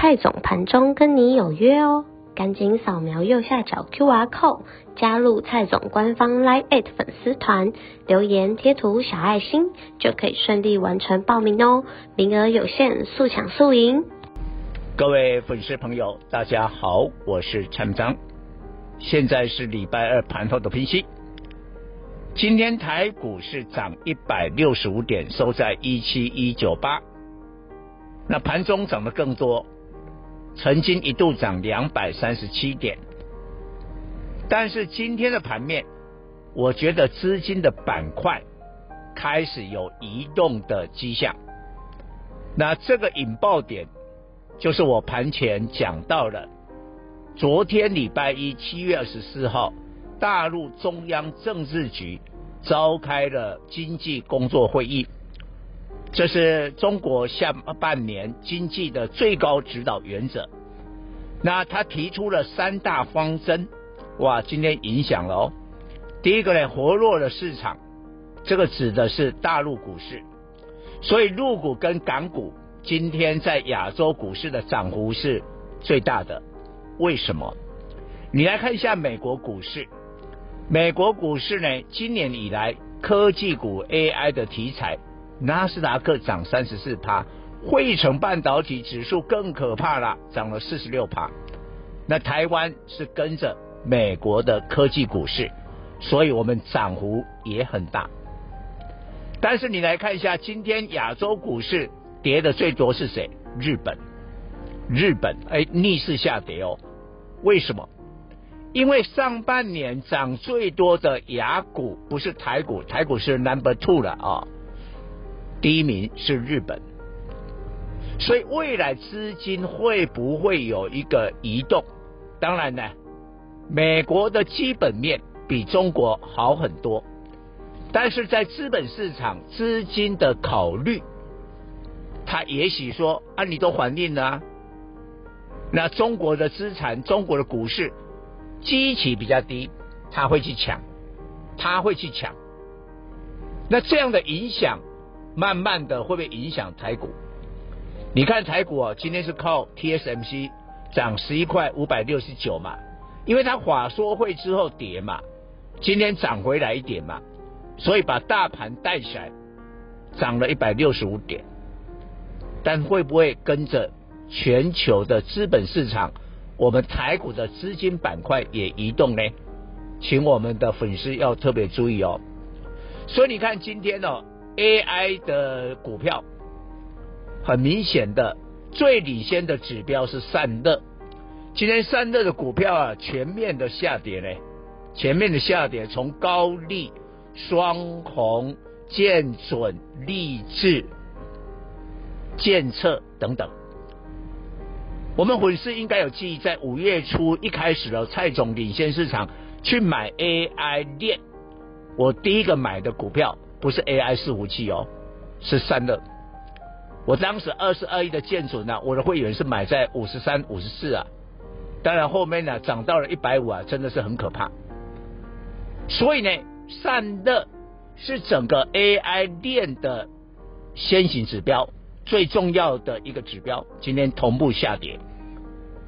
蔡总盘中跟你有约哦，赶紧扫描右下角 QR code 加入蔡总官方 Live 粉丝团，留言贴图小爱心就可以顺利完成报名哦，名额有限，速抢速赢。各位粉丝朋友，大家好，我是陈章，现在是礼拜二盘后的分析。今天台股是涨一百六十五点，收在一七一九八，那盘中涨得更多。曾经一度涨两百三十七点，但是今天的盘面，我觉得资金的板块开始有移动的迹象。那这个引爆点，就是我盘前讲到了，昨天礼拜一七月二十四号，大陆中央政治局召开了经济工作会议。这是中国下半年经济的最高指导原则。那他提出了三大方针，哇，今天影响了哦。第一个呢，活络了市场，这个指的是大陆股市。所以陆股跟港股今天在亚洲股市的涨幅是最大的。为什么？你来看一下美国股市。美国股市呢，今年以来科技股 AI 的题材。纳斯达克涨三十四趴，汇成半导体指数更可怕了，涨了四十六趴。那台湾是跟着美国的科技股市，所以我们涨幅也很大。但是你来看一下，今天亚洲股市跌的最多是谁？日本，日本哎逆势下跌哦。为什么？因为上半年涨最多的雅股不是台股，台股是 number two 了啊。第一名是日本，所以未来资金会不会有一个移动？当然呢，美国的基本面比中国好很多，但是在资本市场资金的考虑，他也许说啊，你都还定了啊，那中国的资产，中国的股市基期比较低，他会去抢，他会去抢，那这样的影响。慢慢的会不会影响台股？你看台股啊，今天是靠 TSMC 涨十一块五百六十九嘛，因为它法说会之后跌嘛，今天涨回来一点嘛，所以把大盘带起来，涨了一百六十五点。但会不会跟着全球的资本市场，我们台股的资金板块也移动呢？请我们的粉丝要特别注意哦。所以你看今天哦。AI 的股票，很明显的最领先的指标是散热。今天散热的股票啊，全面的下跌呢，全面的下跌，从高力、双红、建准、励志、建测等等。我们粉丝应该有记忆，在五月初一开始了，蔡总领先市场去买 AI 链，我第一个买的股票。不是 AI 伺服器哦，是散热。我当时二十二亿的建准呢，我的会员是买在五十三、五十四啊。当然后面呢涨到了一百五啊，真的是很可怕。所以呢，散热是整个 AI 链的先行指标，最重要的一个指标。今天同步下跌，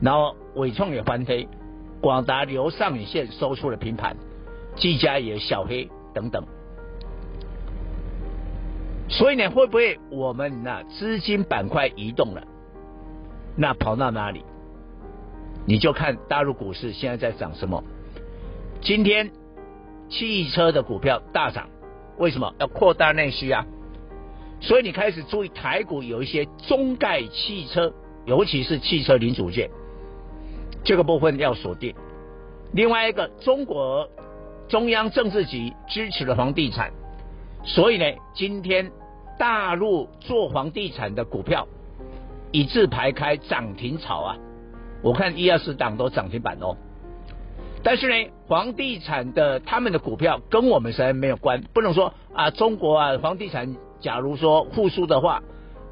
然后纬创也翻黑，广达留上影线收出了平盘，技嘉也小黑等等。所以呢，会不会我们那资金板块移动了？那跑到哪里？你就看大陆股市现在在涨什么？今天汽车的股票大涨，为什么？要扩大内需啊！所以你开始注意台股有一些中概汽车，尤其是汽车零组件，这个部分要锁定。另外一个，中国中央政治局支持了房地产。所以呢，今天大陆做房地产的股票一字排开涨停潮啊，我看一二十档都涨停板哦。但是呢，房地产的他们的股票跟我们实在没有关，不能说啊，中国啊，房地产假如说复苏的话，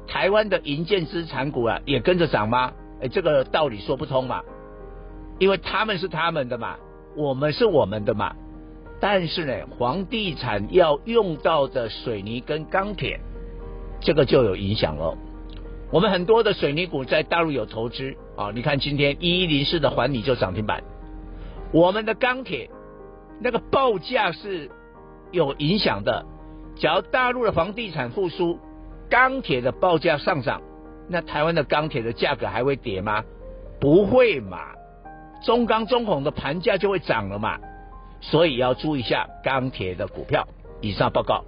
台湾的银建资产股啊也跟着涨吗？哎，这个道理说不通嘛，因为他们是他们的嘛，我们是我们的嘛。但是呢，房地产要用到的水泥跟钢铁，这个就有影响了。我们很多的水泥股在大陆有投资啊，你看今天一一零四的环你就涨停板。我们的钢铁那个报价是有影响的，只要大陆的房地产复苏，钢铁的报价上涨，那台湾的钢铁的价格还会跌吗？不会嘛，中钢、中鸿的盘价就会涨了嘛，所以要注意一下钢铁的股票。以上报告。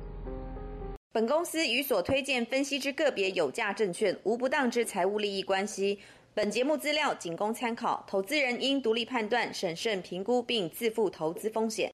本公司与所推荐分析之个别有价证券无不当之财务利益关系。本节目资料仅供参考，投资人应独立判断、审慎评估并自负投资风险。